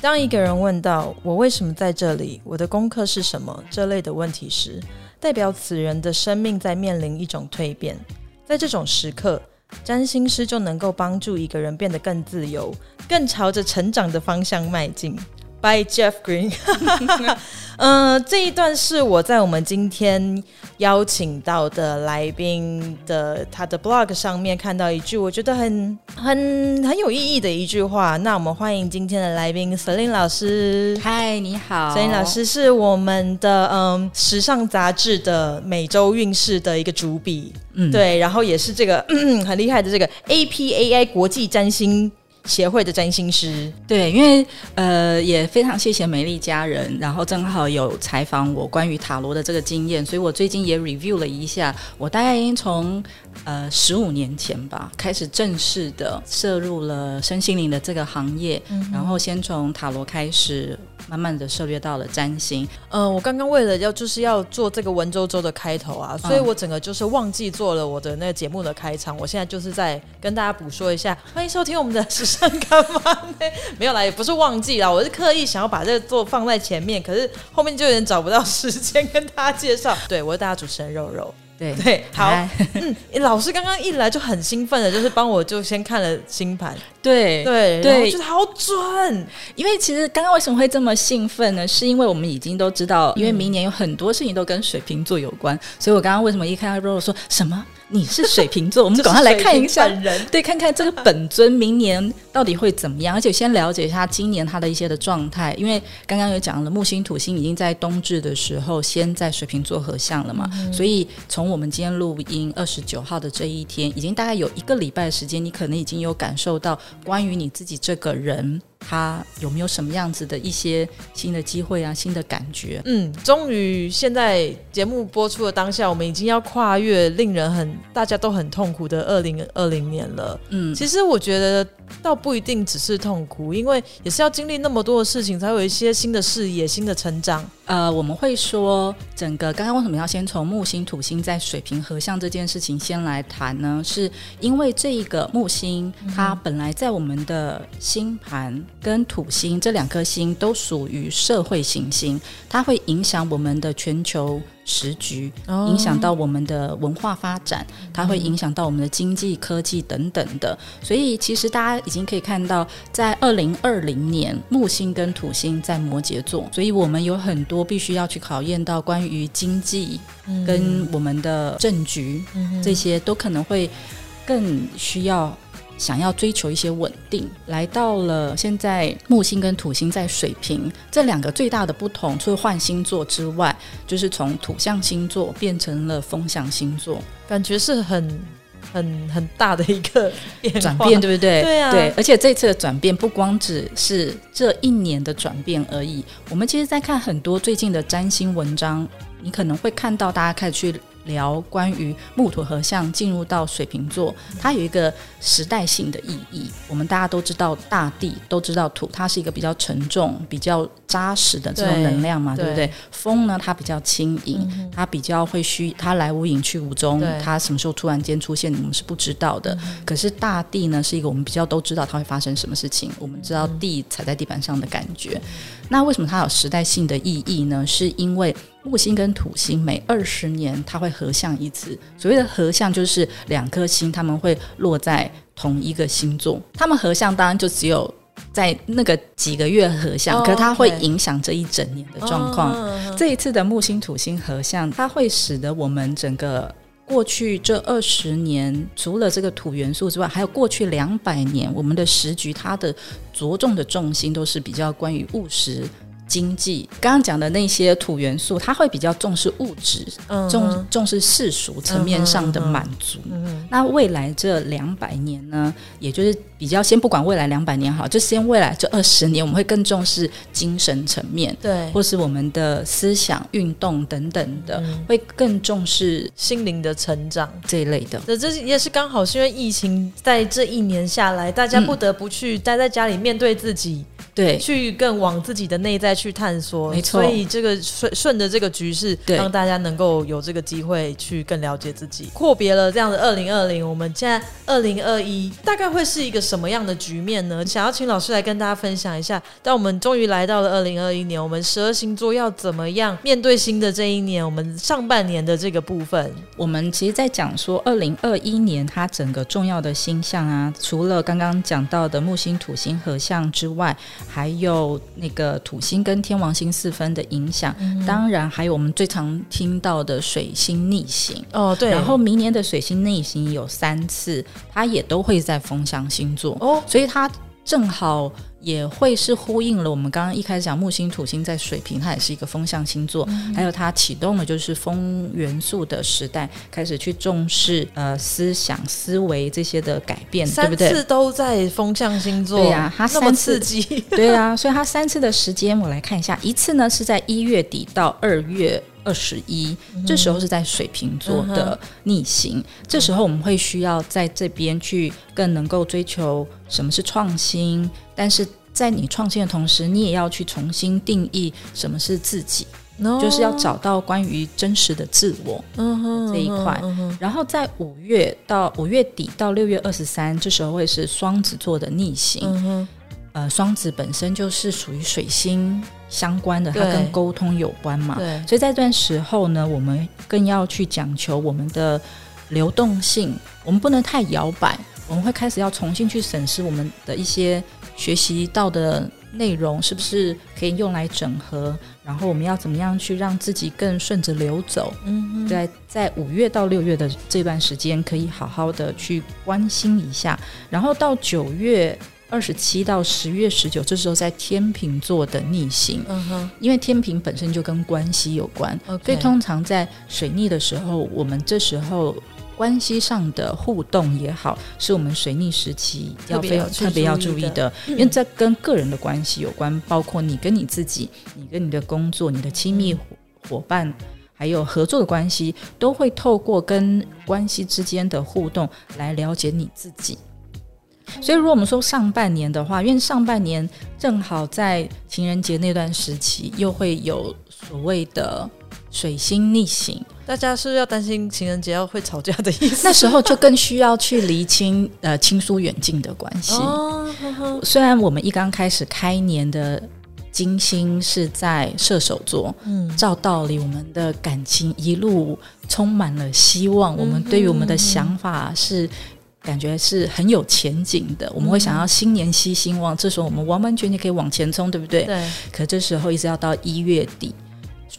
当一个人问到“我为什么在这里？我的功课是什么？”这类的问题时，代表此人的生命在面临一种蜕变。在这种时刻，占星师就能够帮助一个人变得更自由，更朝着成长的方向迈进。By Jeff Green，嗯、呃，这一段是我在我们今天邀请到的来宾的他的 blog 上面看到一句我觉得很很很有意义的一句话。那我们欢迎今天的来宾 Celine 老师。嗨，你好，Celine 老师是我们的嗯时尚杂志的每周运势的一个主笔，嗯，对，然后也是这个很厉害的这个 APAI 国际占星。协会的占星师，对，因为呃也非常谢谢美丽家人，然后正好有采访我关于塔罗的这个经验，所以我最近也 review 了一下，我大概已经从呃十五年前吧开始正式的涉入了身心灵的这个行业，嗯、然后先从塔罗开始。慢慢的涉猎到了占星，呃，我刚刚为了要就是要做这个文绉绉的开头啊，所以我整个就是忘记做了我的那个节目的开场，我现在就是在跟大家补说一下，欢迎收听我们的时尚干妈呢，没有啦，也不是忘记啦，我是刻意想要把这个做放在前面，可是后面就有点找不到时间跟大家介绍，对，我是大家主持人肉肉。对对，好，嗯，老师刚刚一来就很兴奋的，就是帮我就先看了星盘，对对对，我觉得好准。因为其实刚刚为什么会这么兴奋呢？是因为我们已经都知道，因为明年有很多事情都跟水瓶座有关，嗯、所以我刚刚为什么一看到肉肉说什么？你是水瓶座，我们赶快来看一下人，对，看看这个本尊明年到底会怎么样，而且先了解一下今年他的一些的状态，因为刚刚有讲了木星土星已经在冬至的时候先在水瓶座合相了嘛，嗯、所以从我们今天录音二十九号的这一天，已经大概有一个礼拜的时间，你可能已经有感受到关于你自己这个人。他有没有什么样子的一些新的机会啊，新的感觉？嗯，终于现在节目播出的当下，我们已经要跨越令人很大家都很痛苦的二零二零年了。嗯，其实我觉得倒不一定只是痛苦，因为也是要经历那么多的事情，才有一些新的视野、新的成长。呃，我们会说，整个刚刚为什么要先从木星、土星在水平合相这件事情先来谈呢？是因为这一个木星，它本来在我们的星盘跟土星这两颗星都属于社会行星，它会影响我们的全球。时局影响到我们的文化发展，它会影响到我们的经济、科技等等的。所以，其实大家已经可以看到，在二零二零年，木星跟土星在摩羯座，所以我们有很多必须要去考验到关于经济跟我们的政局，这些都可能会更需要。想要追求一些稳定，来到了现在木星跟土星在水瓶这两个最大的不同，除了换星座之外，就是从土象星座变成了风象星座，感觉是很很很大的一个转变，对不对？对啊，对，而且这次的转变不光只是这一年的转变而已。我们其实，在看很多最近的占星文章，你可能会看到大家开始去。聊关于木土合相进入到水瓶座，它有一个时代性的意义。我们大家都知道，大地都知道土，它是一个比较沉重、比较扎实的这种能量嘛，对，对不对？风呢，它比较轻盈，嗯、它比较会虚，它来无影去无踪，它什么时候突然间出现，我们是不知道的。嗯、可是大地呢，是一个我们比较都知道它会发生什么事情，我们知道地踩在地板上的感觉。嗯、那为什么它有时代性的意义呢？是因为木星跟土星每二十年它会合相一次，所谓的合相就是两颗星他们会落在同一个星座，他们合相当然就只有在那个几个月合相，可是它会影响这一整年的状况。这一次的木星土星合相，它会使得我们整个过去这二十年，除了这个土元素之外，还有过去两百年我们的时局，它的着重的重心都是比较关于务实。经济刚刚讲的那些土元素，它会比较重视物质，重、嗯、重重视世俗层面上的满足。嗯嗯、那未来这两百年呢，也就是比较先不管未来两百年好，就先未来这二十年，我们会更重视精神层面，对，或是我们的思想运动等等的，嗯、会更重视心灵的成长。这一类的。这这也是刚好是因为疫情在这一年下来，大家不得不去待在家里面对自己。对，去更往自己的内在去探索。没错，所以这个顺顺着这个局势，对，让大家能够有这个机会去更了解自己。阔别了这样的二零二零，我们现在二零二一大概会是一个什么样的局面呢？想要请老师来跟大家分享一下。当我们终于来到了二零二一年，我们十二星座要怎么样面对新的这一年？我们上半年的这个部分，我们其实，在讲说二零二一年它整个重要的星象啊，除了刚刚讲到的木星、土星合相之外，还有那个土星跟天王星四分的影响，嗯、当然还有我们最常听到的水星逆行。哦，对。然后明年的水星逆行有三次，它也都会在风象星座。哦，所以它正好。也会是呼应了我们刚刚一开始讲木星、土星在水瓶，它也是一个风象星座，嗯、还有它启动了就是风元素的时代，开始去重视呃思想、思维这些的改变，对不对？三次都在风象星座，对呀、啊，它三次，刺激，对呀、啊，所以它三次的时间，我来看一下，一次呢是在一月底到二月。二十一，这时候是在水瓶座的逆行，嗯、这时候我们会需要在这边去更能够追求什么是创新，但是在你创新的同时，你也要去重新定义什么是自己，哦、就是要找到关于真实的自我这一块。然后在五月到五月底到六月二十三，这时候会是双子座的逆行。嗯呃，双子本身就是属于水星相关的，它跟沟通有关嘛。对，所以在这段时候呢，我们更要去讲求我们的流动性，我们不能太摇摆。我们会开始要重新去审视我们的一些学习到的内容是不是可以用来整合，然后我们要怎么样去让自己更顺着流走。在在五月到六月的这段时间，可以好好的去关心一下，然后到九月。二十七到十月十九，这时候在天秤座的逆行，嗯哼，因为天秤本身就跟关系有关.所以通常在水逆的时候，我们这时候关系上的互动也好，是我们水逆时期要非常特别要注意的，意的。因为这跟个人的关系有关，包括你跟你自己，你跟你的工作、你的亲密伙伴，还有合作的关系，都会透过跟关系之间的互动来了解你自己。所以，如果我们说上半年的话，因为上半年正好在情人节那段时期，又会有所谓的水星逆行，大家是要担心情人节要会吵架的意思。那时候就更需要去厘清呃亲疏远近的关系。哦，呵呵。虽然我们一刚开始开年的金星是在射手座，嗯，照道理我们的感情一路充满了希望，嗯、我们对于我们的想法是。感觉是很有前景的，我们会想要新年新希望，这时候我们完完全全可以往前冲，对不对？对。可这时候一直要到一月底，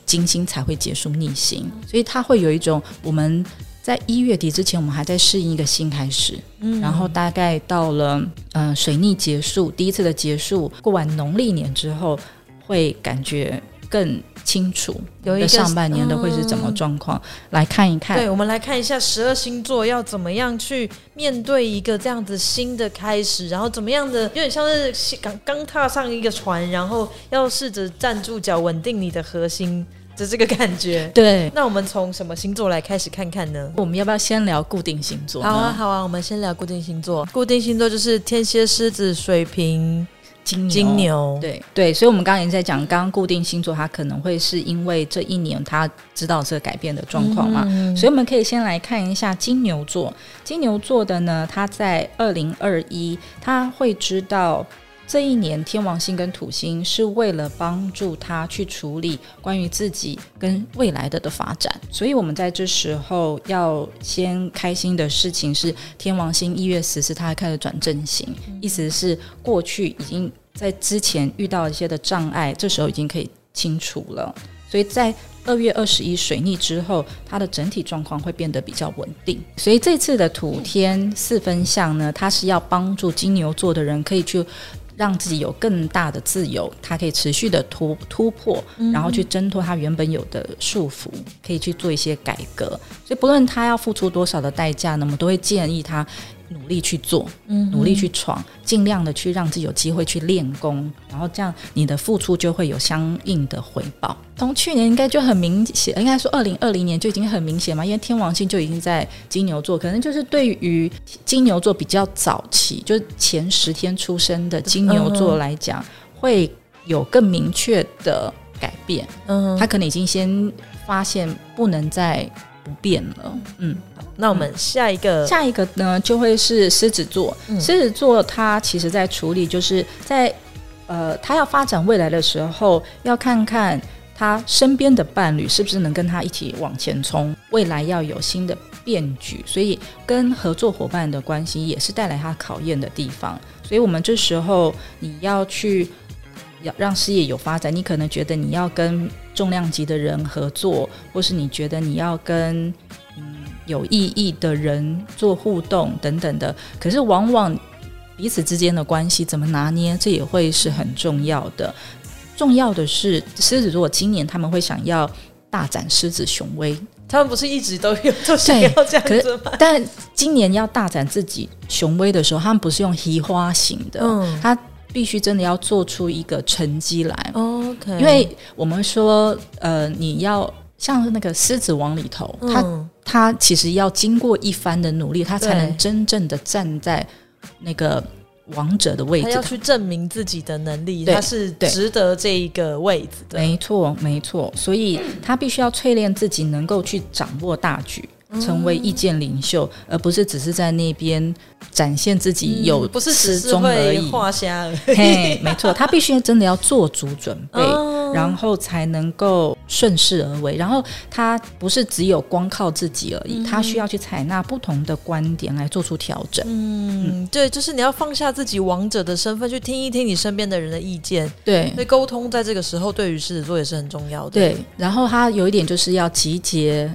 金星才会结束逆行，所以它会有一种我们在一月底之前，我们还在适应一个新开始，嗯，然后大概到了嗯、呃、水逆结束第一次的结束，过完农历年之后，会感觉更。清楚，有一个上半年的会是怎么状况？嗯、来看一看。对，我们来看一下十二星座要怎么样去面对一个这样子新的开始，然后怎么样的，有点像是刚刚踏上一个船，然后要试着站住脚，稳定你的核心的这个感觉。对，那我们从什么星座来开始看看呢？我们要不要先聊固定星座？好啊，好啊，我们先聊固定星座。固定星座就是天蝎、狮子、水瓶。金牛，金牛。对。对，所以，我们刚刚也在讲，刚刚固定星座，它可能会是因为这一年他知道这个改变的状况嘛，嗯、所以我们可以先来看一下金牛座。金牛座的呢，他在二零二一，他会知道这一年天王星跟土星是为了帮助他去处理关于自己跟未来的的发展，所以我们在这时候要先开心的事情是，天王星一月十四，他还开始转正行，嗯、意思是过去已经。在之前遇到一些的障碍，这时候已经可以清除了。所以在二月二十一水逆之后，它的整体状况会变得比较稳定。所以这次的土天四分相呢，它是要帮助金牛座的人可以去让自己有更大的自由，它可以持续的突突破，然后去挣脱他原本有的束缚，可以去做一些改革。所以不论他要付出多少的代价，那么都会建议他。努力去做，嗯，努力去闯，尽量的去让自己有机会去练功，然后这样你的付出就会有相应的回报。从去年应该就很明显，应该说二零二零年就已经很明显嘛，因为天王星就已经在金牛座，可能就是对于金牛座比较早期，就是前十天出生的金牛座来讲。会有更明确的改变。嗯，他可能已经先发现不能再不变了。嗯，那我们下一个，下一个呢，就会是狮子座。嗯、狮子座他其实在处理，就是在呃，他要发展未来的时候，要看看他身边的伴侣是不是能跟他一起往前冲，未来要有新的变局，所以跟合作伙伴的关系也是带来他考验的地方。所以我们这时候你要去要让事业有发展，你可能觉得你要跟重量级的人合作，或是你觉得你要跟嗯有意义的人做互动等等的，可是往往彼此之间的关系怎么拿捏，这也会是很重要的。重要的是，狮子座今年他们会想要大展狮子雄威。他们不是一直都有都想要这样子吗？但今年要大展自己雄威的时候，他们不是用移花型的，嗯，他必须真的要做出一个成绩来。OK，因为我们说，呃，你要像那个狮子王里头，嗯、他他其实要经过一番的努力，他才能真正的站在那个。王者的位置，他要去证明自己的能力，他是值得这一个位置的。没错，没错，所以他必须要淬炼自己，能够去掌握大局。成为意见领袖，嗯、而不是只是在那边展现自己有不是始终而已。画虾而已。嘿，没错，他必须真的要做足准备，哦、然后才能够顺势而为。然后他不是只有光靠自己而已，嗯、他需要去采纳不同的观点来做出调整。嗯，对，就是你要放下自己王者的身份，去听一听你身边的人的意见。对，所以沟通在这个时候对于狮子座也是很重要的。对，然后他有一点就是要集结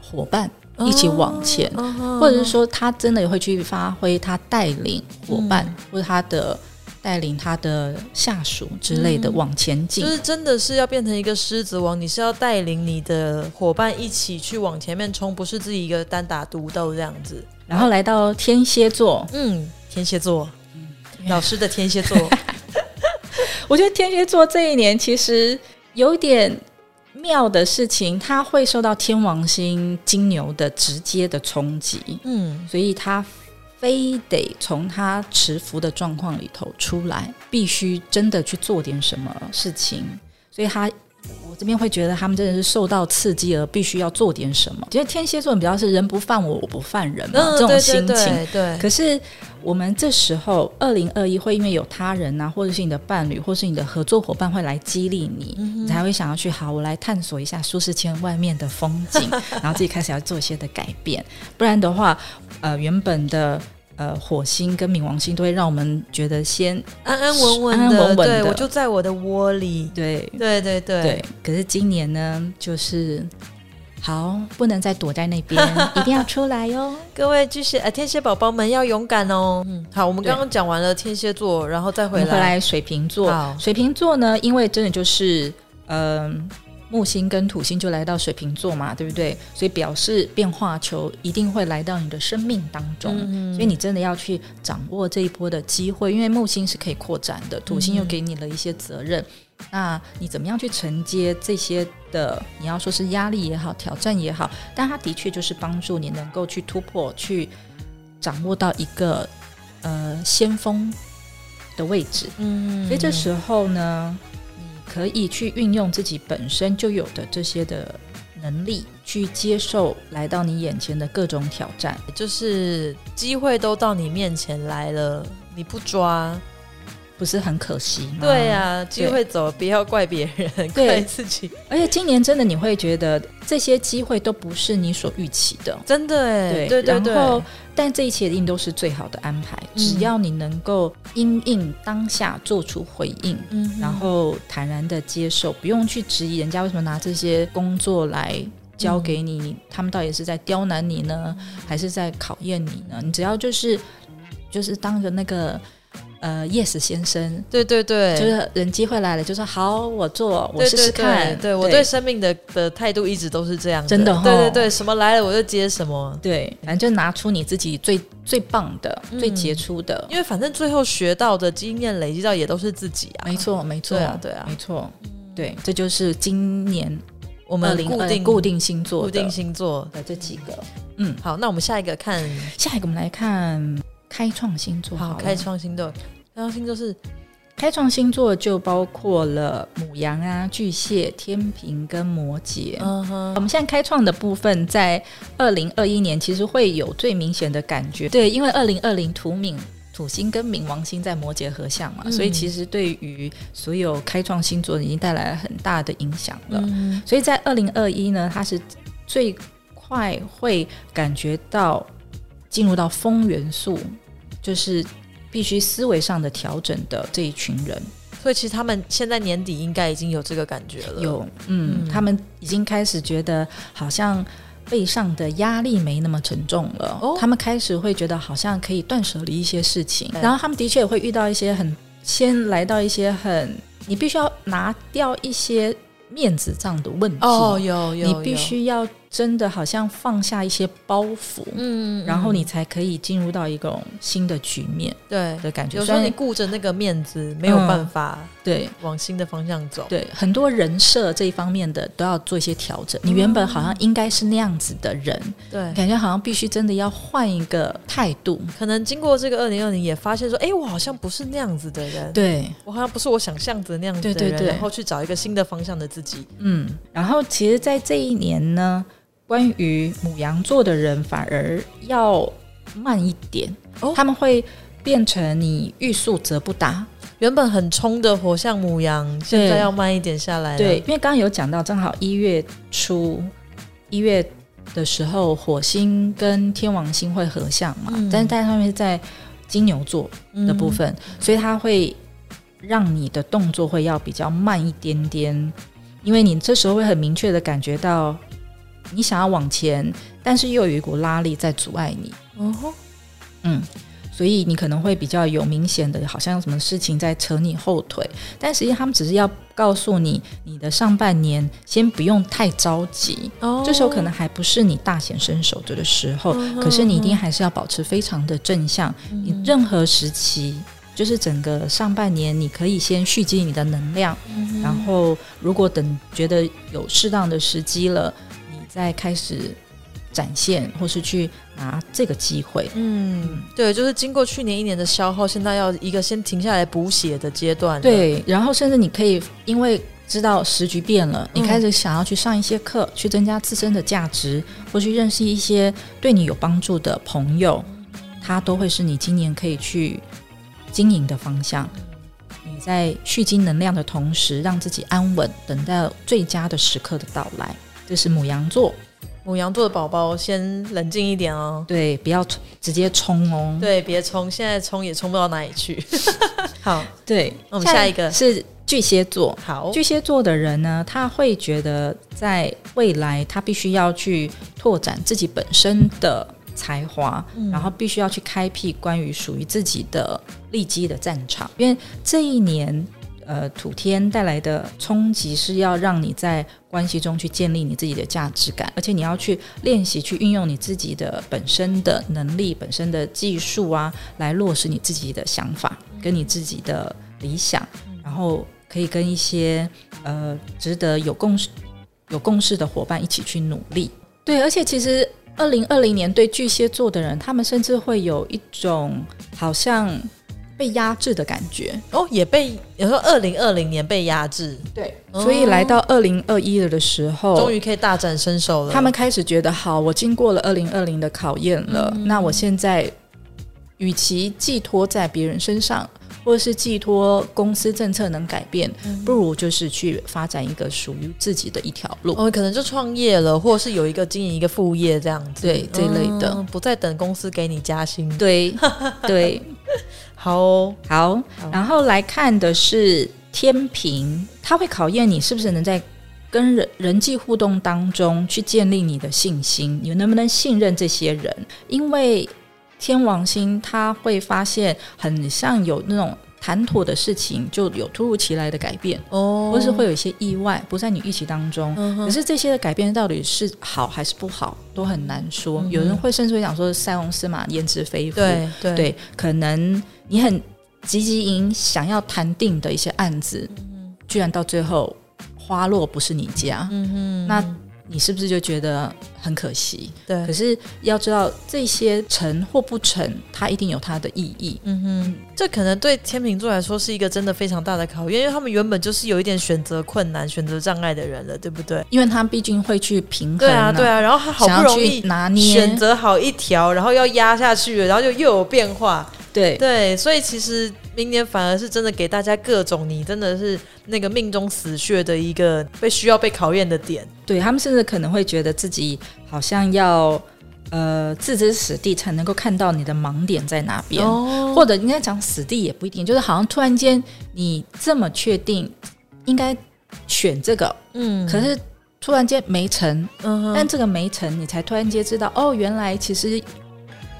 伙伴。一起往前，哦、或者是说，他真的也会去发挥他带领伙伴，嗯、或者他的带领他的下属之类的往前进。就是真的是要变成一个狮子王，你是要带领你的伙伴一起去往前面冲，不是自己一个单打独斗这样子。然后来到天蝎座，嗯，天蝎座，嗯，老师的天蝎座，我觉得天蝎座这一年其实有点。妙的事情，他会受到天王星金牛的直接的冲击，嗯，所以他非得从他持福的状况里头出来，必须真的去做点什么事情，所以他。我这边会觉得他们真的是受到刺激而必须要做点什么。其实天蝎座比较是人不犯我，我不犯人嘛，嗯、这种心情。对，对，对，对。可是我们这时候二零二一会因为有他人啊，或者是你的伴侣，或是你的合作伙伴会来激励你，嗯、你才会想要去好，我来探索一下舒适圈外面的风景，然后自己开始要做一些的改变。不然的话，呃，原本的。呃，火星跟冥王星都会让我们觉得先安安稳稳的，安安稳稳的，对，我就在我的窝里。对，对，对，对，对。可是今年呢，就是好，不能再躲在那边，一定要出来哟！各位就是呃天蝎宝宝们要勇敢哦。嗯，好，我们刚刚讲完了天蝎座，然后再回来，回来水瓶座。水瓶座呢，因为真的就是嗯。呃木星跟土星就来到水瓶座嘛，对不对？所以表示变化球一定会来到你的生命当中，嗯、所以你真的要去掌握这一波的机会，因为木星是可以扩展的，土星又给你了一些责任。嗯、那你怎么样去承接这些的？你要说是压力也好，挑战也好，但它的确就是帮助你能够去突破，去掌握到一个呃先锋的位置。嗯，所以这时候呢。可以去运用自己本身就有的这些的能力，去接受来到你眼前的各种挑战，就是机会都到你面前来了，你不抓。不是很可惜吗？对呀、啊，机会走了，不要怪别人，怪自己。而且今年真的你会觉得这些机会都不是你所预期的，真的哎，对对对，对。然后，但这一切一定都是最好的安排，嗯、只要你能够因应当下做出回应，嗯，然后坦然的接受，不用去质疑人家为什么拿这些工作来交给你，嗯、他们到底是在刁难你呢，还是在考验你呢？你只要就是就是当着那个。呃，Yes 先生，对对对，就是人机会来了，就说好，我做，我试试看。对，我对生命的的态度一直都是这样，真的。对对对，什么来了我就接什么。对，反正就拿出你自己最最棒的、嗯、最杰出的，因为反正最后学到的经验累积到也都是自己啊。没错，没错，对啊，对啊，没错，对，这就是今年我们固定固定星座固定星座的这几个。嗯，好，那我们下一个看下一个，我们来看。开创星座好，好，开创星座，开创星座是开创星座就包括了母羊啊、巨蟹、天平跟摩羯。嗯哼，我们现在开创的部分，在二零二一年其实会有最明显的感觉。对，因为二零二零土冥土星跟冥王星在摩羯合相嘛，嗯、所以其实对于所有开创星座已经带来了很大的影响了。嗯、所以在二零二一呢，它是最快会感觉到进入到风元素，就是。必须思维上的调整的这一群人，所以其实他们现在年底应该已经有这个感觉了。有，嗯，嗯，他们已经开始觉得好像背上的压力没那么沉重了。哦，他们开始会觉得好像可以断舍离一些事情，然后他们的确也会遇到一些很，先来到一些很，你必须要拿掉一些面子这样的问题。哦，有有，有，你必须要。真的好像放下一些包袱，嗯，然后你才可以进入到一种新的局面，对的感觉。有时候你顾着那个面子，没有办法对往新的方向走。对，很多人设这一方面的都要做一些调整。你原本好像应该是那样子的人，对，感觉好像必须真的要换一个态度。可能经过这个二零二零，也发现说，哎，我好像不是那样子的人，对，我好像不是我想象的那样子的人，然后去找一个新的方向的自己。嗯，然后其实，在这一年呢。关于母羊座的人，反而要慢一点，哦、他们会变成你欲速则不达。原本很冲的火象母羊，现在要慢一点下来。对，因为刚刚有讲到，正好一月初一月的时候，火星跟天王星会合相嘛，嗯、但是在上面是在金牛座的部分，嗯、所以它会让你的动作会要比较慢一点点，因为你这时候会很明确的感觉到。你想要往前，但是又有一股拉力在阻碍你。哦吼，嗯，所以你可能会比较有明显的，好像有什么事情在扯你后腿。但实际上，他们只是要告诉你，你的上半年先不用太着急。哦，这时候可能还不是你大显身手的时候，哦、可是你一定还是要保持非常的正向。嗯、你任何时期，就是整个上半年，你可以先蓄积你的能量，嗯、然后如果等觉得有适当的时机了。再开始展现，或是去拿这个机会。嗯，对，就是经过去年一年的消耗，现在要一个先停下来补血的阶段。对，然后甚至你可以因为知道时局变了，嗯、你开始想要去上一些课，去增加自身的价值，或去认识一些对你有帮助的朋友，他都会是你今年可以去经营的方向。你在蓄积能量的同时，让自己安稳，等待最佳的时刻的到来。这是母羊座，母羊座的宝宝先冷静一点哦。对，不要直接冲哦。对，别冲，现在冲也冲不到哪里去。好，对，那我们下一个是巨蟹座。好，巨蟹座的人呢，他会觉得在未来他必须要去拓展自己本身的才华，嗯、然后必须要去开辟关于属于自己的利基的战场，因为这一年。呃，土天带来的冲击是要让你在关系中去建立你自己的价值感，而且你要去练习去运用你自己的本身的能力、本身的技术啊，来落实你自己的想法跟你自己的理想，然后可以跟一些呃值得有共识、有共识的伙伴一起去努力。对，而且其实二零二零年对巨蟹座的人，他们甚至会有一种好像。被压制的感觉哦，也被有时候二零二零年被压制，对，所以来到二零二一了的时候，终于可以大展身手了。他们开始觉得，好，我经过了二零二零的考验了，嗯、那我现在与其寄托在别人身上，或者是寄托公司政策能改变，嗯、不如就是去发展一个属于自己的一条路。哦，可能就创业了，或者是有一个经营一个副业这样子，对这类的、嗯，不再等公司给你加薪。对对。好、哦、好，然后来看的是天平，它会考验你是不是能在跟人人际互动当中去建立你的信心，你能不能信任这些人？因为天王星他会发现很像有那种谈妥的事情，就有突如其来的改变哦，或是会有一些意外，不在你预期当中。嗯、可是这些的改变到底是好还是不好，都很难说。嗯、有人会甚至会讲说塞翁失马焉知非福，对，可能。你很积极营想要谈定的一些案子，嗯、居然到最后花落不是你家，嗯、哼。那你是不是就觉得很可惜？对。可是要知道，这些成或不成，它一定有它的意义。嗯哼，这可能对天秤座来说是一个真的非常大的考验，因为他们原本就是有一点选择困难、选择障碍的人了，对不对？因为他毕竟会去平衡、啊。对啊，对啊。然后他好不容易拿捏选择好一条，然后要压下去了，然后就又有变化。对对，所以其实明年反而是真的给大家各种你真的是那个命中死穴的一个被需要被考验的点。对，他们甚至可能会觉得自己好像要呃置之死地才能够看到你的盲点在哪边，哦、或者应该讲死地也不一定，就是好像突然间你这么确定应该选这个，嗯，可是突然间没成，嗯，但这个没成，你才突然间知道哦，原来其实。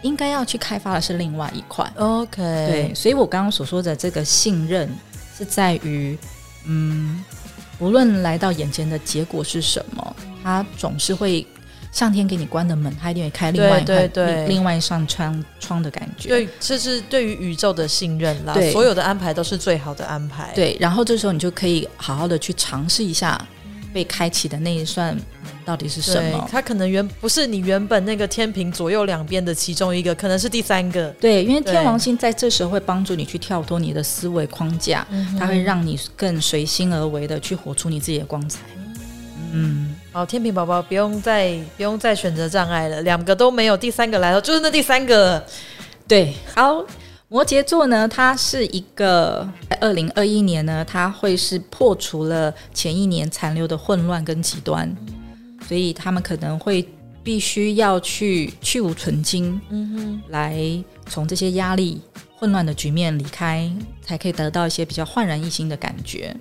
应该要去开发的是另外一块，OK，对，所以我刚刚所说的这个信任是在于，嗯，无论来到眼前的结果是什么，它总是会上天给你关的门，他一定会开另外一块，对，另外一扇窗窗的感觉。对，这是对于宇宙的信任啦，对，所有的安排都是最好的安排。对，然后这时候你就可以好好的去尝试一下被开启的那一扇。到底是什么？它可能原不是你原本那个天平左右两边的其中一个，可能是第三个。对，因为天王星在这时候会帮助你去跳脱你的思维框架，它会让你更随心而为的去活出你自己的光彩。嗯，好，天平宝宝不用再不用再选择障碍了，两个都没有，第三个来了，就是那第三个。对，好，摩羯座呢，它是一个在二零二一年呢，它会是破除了前一年残留的混乱跟极端。所以他们可能会必须要去去无存菁，嗯哼，来从这些压力、混乱的局面离开，才可以得到一些比较焕然一新的感觉。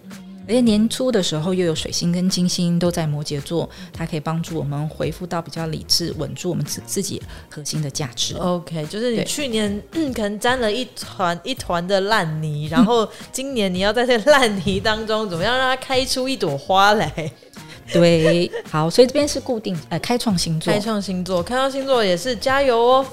而且年初的时候又有水星跟金星都在摩羯座，它可以帮助我们恢复到比较理智、稳住我们自自己核心的价值。OK，就是你去年 可能沾了一团一团的烂泥，然后今年你要在这烂泥当中怎么样让它开出一朵花来？对，好，所以这边是固定呃开创星座，开创星座，开创星座也是加油哦，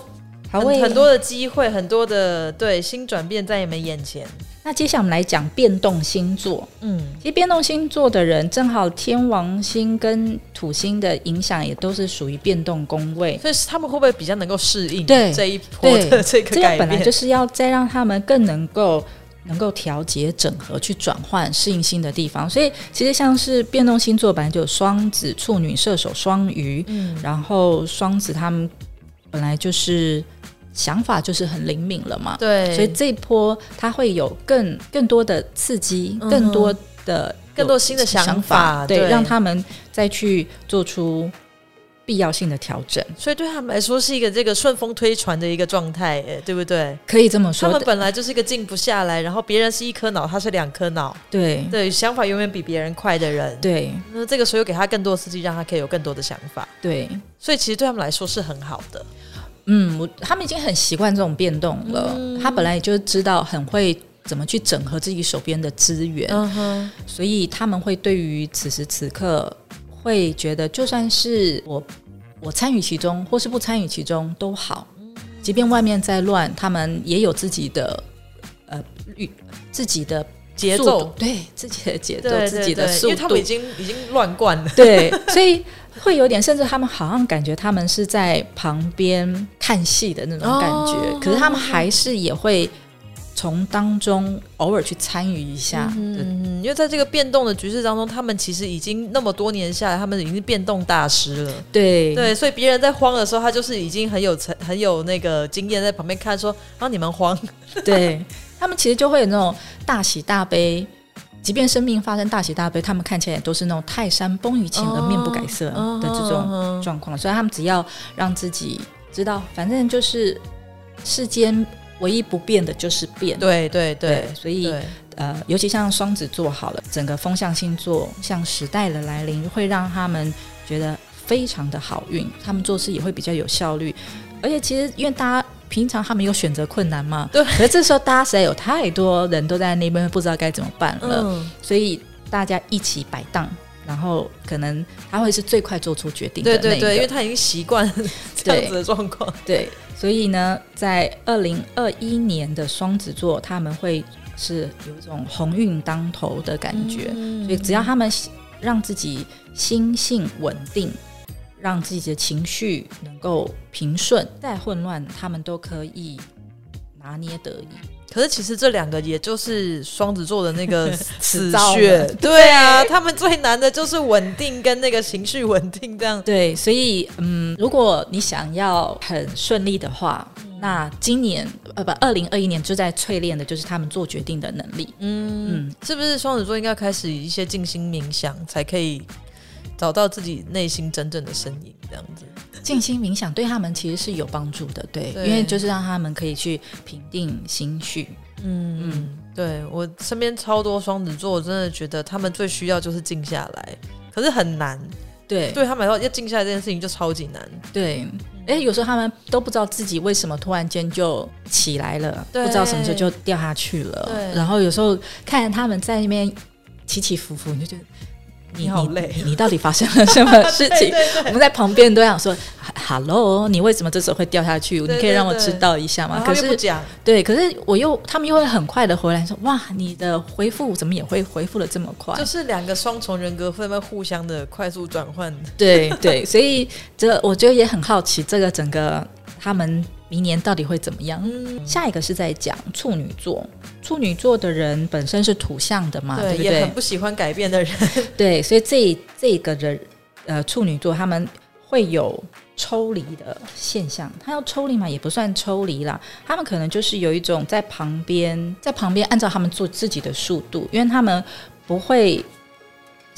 好很，很多的机会，很多的对新转变在你们眼前。那接下来我们来讲变动星座，嗯，其实变动星座的人正好天王星跟土星的影响也都是属于变动宫位，所以他们会不会比较能够适应对这一波的这个改变？这个本来就是要再让他们更能够。能够调节、整合、去转换、适应新的地方，所以其实像是变动星座，本来就有双子、处女、射手、双鱼，嗯，然后双子他们本来就是想法就是很灵敏了嘛，对，所以这一波他会有更更多的刺激，嗯、更多的更多新的想法，对，对让他们再去做出。必要性的调整，所以对他们来说是一个这个顺风推船的一个状态，哎，对不对？可以这么说。他们本来就是一个静不下来，然后别人是一颗脑，他是两颗脑，对对，想法永远比别人快的人，对。那这个时候又给他更多刺激，让他可以有更多的想法，对。所以其实对他们来说是很好的。嗯，我他们已经很习惯这种变动了。嗯、他本来也就知道很会怎么去整合自己手边的资源，嗯。所以他们会对于此时此刻。会觉得，就算是我，我参与其中，或是不参与其中都好。即便外面再乱，他们也有自己的呃律，自己的节奏，对自己的节奏，自己的速度，因为他们已经已经乱惯了。对，所以会有点，甚至他们好像感觉他们是在旁边看戏的那种感觉，哦、可是他们还是也会。从当中偶尔去参与一下，嗯，因为在这个变动的局势当中，他们其实已经那么多年下来，他们已经是变动大师了。对对，所以别人在慌的时候，他就是已经很有成很有那个经验，在旁边看说，啊，你们慌。对他们其实就会有那种大喜大悲，即便生命发生大喜大悲，他们看起来也都是那种泰山崩于前而面不改色的这种状况。所以他们只要让自己知道，反正就是世间。唯一不变的就是变，对对对，对，所以呃，尤其像双子座好了，整个风象星座，像时代的来临，会让他们觉得非常的好运，他们做事也会比较有效率，而且其实因为大家平常他们有选择困难吗，对，可是这时候大家实在有太多人都在那边不知道该怎么办了，嗯，所以大家一起摆荡，然后可能他会是最快做出决定的那个，对对对，因为他已经习惯这样子的状况，对。对。所以呢，在二零二一年的双子座，他们会是有一种鸿运当头的感觉。嗯、所以只要他们让自己心性稳定，让自己的情绪能够平顺，再混乱他们都可以拿捏得宜。可是其实这两个也就是双子座的那个 死穴，对啊，他们最难的就是稳定跟那个情绪稳定这样。对，所以嗯，如果你想要很顺利的话，嗯、那今年呃不，二零二一年就在淬炼的就是他们做决定的能力。嗯嗯，是不是双子座应该开始一些静心冥想，才可以找到自己内心真正的声音这样子？静心冥想对他们其实是有帮助的，对，对，因为就是让他们可以去平定心绪。嗯嗯，对，我身边超多双子座，我真的觉得他们最需要就是静下来，可是很难。对，对他们来说，要静下来这件事情就超级难。对，哎，有时候他们都不知道自己为什么突然间就起来了，不知道什么时候就掉下去了。对，然后有时候看着他们在那边起起伏伏，你就觉得。你好累，你，你到底发生了什么事 情？对对对，我们在旁边都想说：“Hello，你为什么这时候会掉下去？你可以让我知道一下吗？”可是对，可是我又他们又会很快的回来说：“哇，你的回复怎么也会回复的这么快？”就是两个双重人格会不会互相的快速转换？对对，所以这我觉得也很好奇，这个整个他们。明年到底会怎么样？嗯、下一个是在讲处女座，处女座的人本身是土象的嘛，对，对不对？也很不喜欢改变的人，对，所以这这个人，呃，处女座他们会有抽离的现象。他要抽离嘛，也不算抽离啦，他们可能就是有一种在旁边，在旁边按照他们做自己的速度，因为他们不会。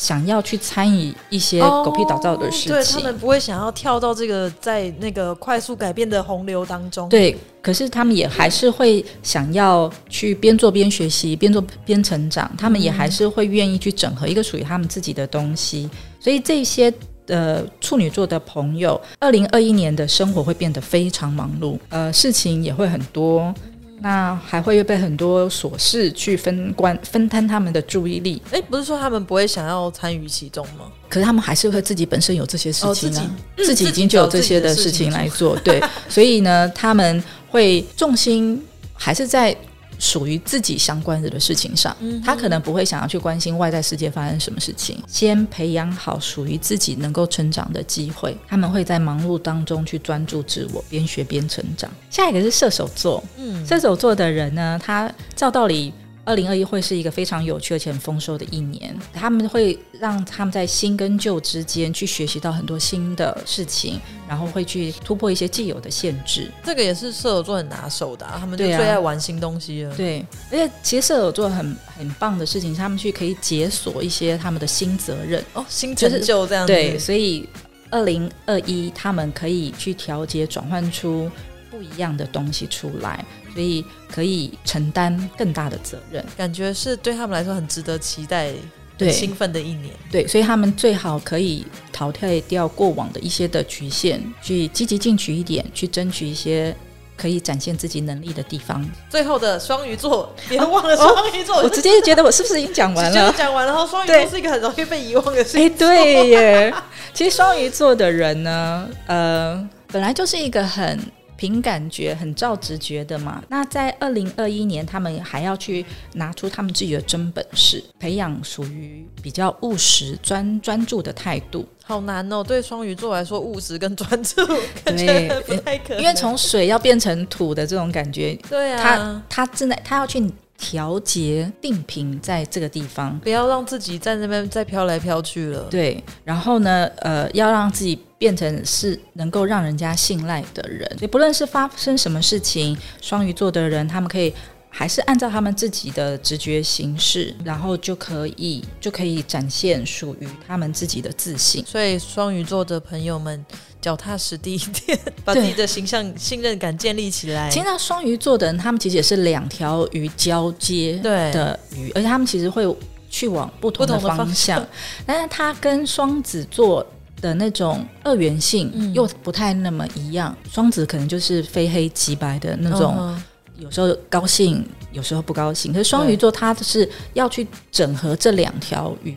想要去参与一些狗屁倒灶的事情，对，他们不会想要跳到这个在那个快速改变的洪流当中。对，可是他们也还是会想要去边做边学习，边做边成长。他们也还是会愿意去整合一个属于他们自己的东西。所以这些呃处女座的朋友，二零二一年的生活会变得非常忙碌，呃，事情也会很多。那还会被很多琐事去分关分摊他们的注意力。哎，不是说他们不会想要参与其中吗？可是他们还是会自己本身有这些事情呢、啊哦，自己已经就有这些的事情来做。对，所以呢，他们会重心还是在。属于自己相关的事情上，他可能不会想要去关心外在世界发生什么事情。先培养好属于自己能够成长的机会，他们会在忙碌当中去专注自我，边学边成长。下一个是射手座，嗯，射手座的人呢，他照道理。二零二一会是一个非常有趣而且很丰收的一年，他们会让他们在新跟旧之间去学习到很多新的事情，然后会去突破一些既有的限制。这个也是射手座很拿手的，啊，他们就最爱玩新东西了。对，啊，对，而且其实射手座很很棒的事情，他们去可以解锁一些他们的新责任哦，新成就这样子。对，所以二零二一他们可以去调节转换出不一样的东西出来。所以可以承担更大的责任，感觉是对他们来说很值得期待、对兴奋的一年。对，所以他们最好可以淘汰掉过往的一些的局限，去积极进取一点，去争取一些可以展现自己能力的地方。最后的双鱼座，别忘了双鱼座。哦哦、我直接就觉得我是不是已经讲完了？讲完了，然后双鱼座是一个很容易被遗忘的事情。哎，对耶。其实双鱼座的人呢，呃，本来就是一个很。凭感觉很照直觉的嘛，那在二零二一年，他们还要去拿出他们自己的真本事，培养属于比较务实、专专注的态度。好难哦，对双鱼座来说，务实跟专注 感觉不太可能。因为从水要变成土的这种感觉，对啊，他他正在他要去调节定频在这个地方，不要让自己在那边再飘来飘去了。对，然后呢，呃，要让自己。变成是能够让人家信赖的人，也不论是发生什么事情，双鱼座的人他们可以还是按照他们自己的直觉行事，然后就可以就可以展现属于他们自己的自信。所以双鱼座的朋友们脚踏实地一点，把自己的形象、信任感建立起来。其实那双鱼座的人，他们其实也是两条鱼交接的鱼，而且他们其实会去往不同的方向，方向但是他跟双子座。的那种二元性又不太那么一样，双、嗯、子可能就是非黑即白的那种，嗯、有时候高兴，有时候不高兴。可是双鱼座，他是要去整合这两条鱼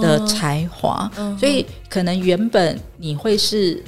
的才华，嗯、所以可能原本你会是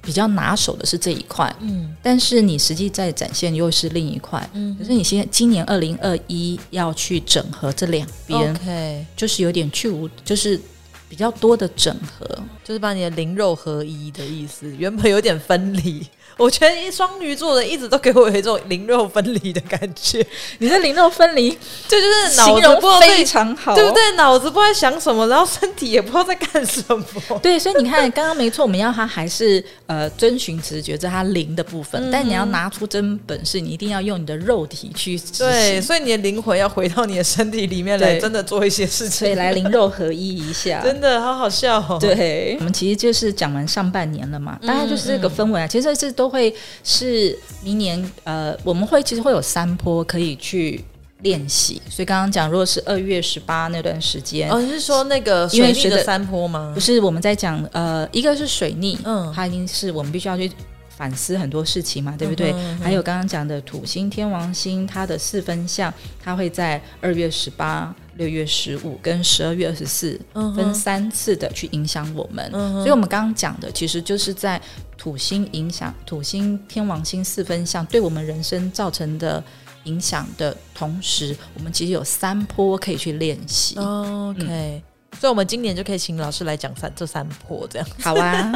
比较拿手的是这一块，嗯，但是你实际在展现又是另一块，嗯。可是你现今年二零二一要去整合这两边就是有点去无，就是。比较多的整合，就是把你的灵肉合一的意思。原本有点分离。我觉得双鱼座的一直都给我有一种灵肉分离的感觉。你的灵肉分离，这就是脑子不非常好，对不对？脑子不知道在想什么，然后身体也不知道在干什么。对，所以你看，刚刚没错，我们要他还是呃遵循直觉，这他灵的部分。嗯、但你要拿出真本事，你一定要用你的肉体去。对，所以你的灵魂要回到你的身体里面来，真的做一些事情，所以来灵肉合一一下，真的好好笑哦。对，我们其实就是讲完上半年了嘛，大概就是这个氛围啊。其实这都会是。明年呃，我们会其实会有三波可以去练习，所以刚刚讲，如果是二月十八那段时间，哦，你是说那个水逆的三坡吗？不是，我们在讲呃，一个是水逆，嗯，它已经是我们必须要去反思很多事情嘛，对不对？嗯哼嗯哼，还有刚刚讲的土星、天王星，它的四分相，它会在二月十八。六月十五跟十二月二十四分三次的去影响我们，嗯、所以我们刚刚讲的其实就是在土星影响土星天王星四分相对我们人生造成的影响的同时，我们其实有三波可以去练习。哦、OK，、嗯、所以我们今年就可以请老师来讲三这三波这样。好啊，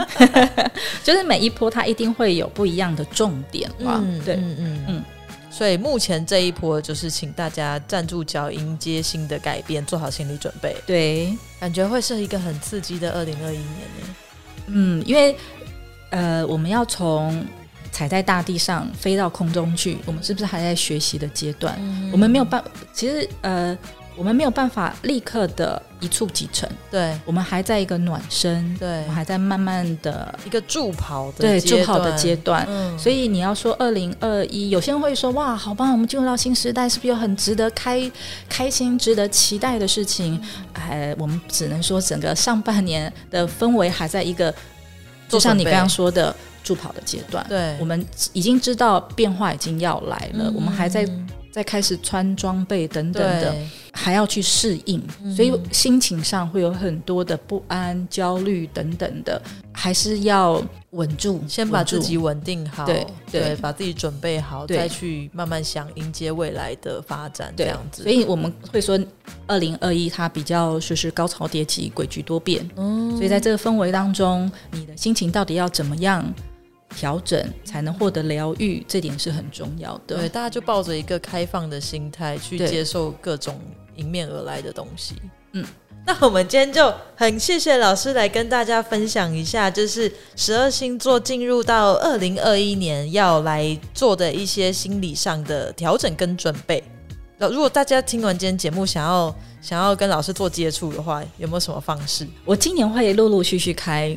就是每一波它一定会有不一样的重点嘛。嗯、对，嗯嗯嗯。嗯所以目前这一波就是请大家站住脚，迎接新的改变，做好心理准备。对，感觉会是一个很刺激的二零二一年呢。嗯，因为呃，我们要从踩在大地上飞到空中去，我们是不是还在学习的阶段？嗯、我们没有办，其实呃。我们没有办法立刻的一蹴即成，对，我们还在一个暖身，对，我们还在慢慢的一个助跑的对助跑的阶段，嗯，所以你要说二零二一，有些人会说哇，好棒，我们进入到新时代，是不是有很值得开开心、值得期待的事情？哎，我们只能说整个上半年的氛围还在一个，就像你刚刚说的助跑的阶段，对，我们已经知道变化已经要来了，嗯，我们还在。在开始穿装备等等的，还要去适应，嗯、所以心情上会有很多的不安、焦虑等等的，还是要稳住，先把自己稳定好，对对，对，把自己准备好，再去慢慢想迎接未来的发展，这样子。所以我们会说，二零二一它比较就是高潮迭起、诡谲多变，嗯，所以在这个氛围当中，你的心情到底要怎么样？调整才能获得疗愈，这点是很重要的。对，大家就抱着一个开放的心态去接受各种迎面而来的东西。嗯，那我们今天就很谢谢老师来跟大家分享一下，就是十二星座进入到二零二一年要来做的一些心理上的调整跟准备。那如果大家听完今天节目，想要想要跟老师做接触的话，有没有什么方式？我今年会陆陆续续开。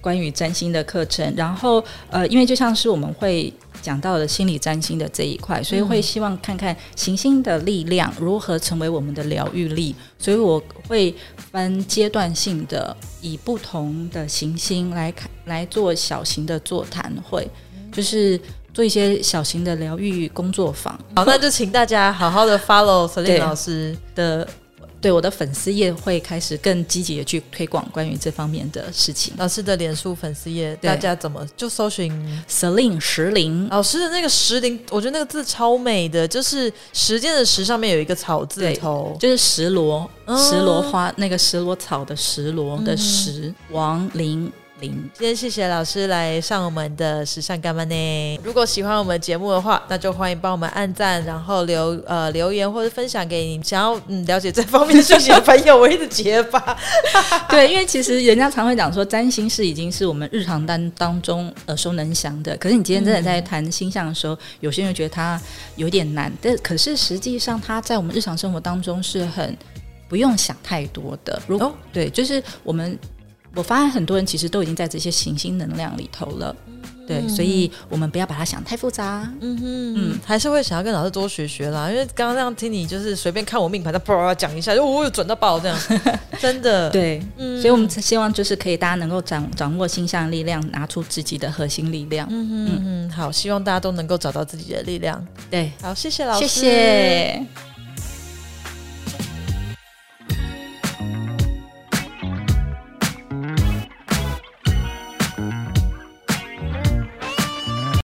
关于占星的课程，然后呃，因为就像是我们会讲到的心理占星的这一块，所以会希望看看行星的力量如何成为我们的疗愈力，所以我会分阶段性的以不同的行星来看来做小型的座谈会，就是做一些小型的疗愈工作坊。好，那就请大家好好的 follow Celine 老师的。对，我的粉丝页会开始更积极的去推广关于这方面的事情。老师的脸书粉丝页，大家怎么就搜寻 Celine 石林老师的那个石林？我觉得那个字超美的，就是时间的时上面有一个草字头，就是石螺，哦、石螺花那个石螺草的石螺的石，嗯、王林。今天谢谢老师来上我们的时尚干嘛呢？如果喜欢我们节目的话，那就欢迎帮我们按赞，然后留呃留言或者分享给你想要嗯了解这方面的讯息的朋友。我一直结巴，对，因为其实人家常会讲说占星是已经是我们日常当当中耳熟能详的，可是你今天真的在谈星象的时候，嗯、有些人觉得它有点难，但可是实际上它在我们日常生活当中是很不用想太多的。如果、哦、对，就是我们。我发现很多人其实都已经在这些行星能量里头了，嗯、对，所以我们不要把它想太复杂，嗯哼。嗯，还是会想要跟老师多学学啦。因为刚刚这样听你就是随便看我命盘，再啪讲一下，就我有准到爆这样，真的，对，嗯、所以我们希望就是可以大家能够掌掌握星象力量，拿出自己的核心力量，嗯哼嗯，好，希望大家都能够找到自己的力量，对，好，谢谢老师，谢谢。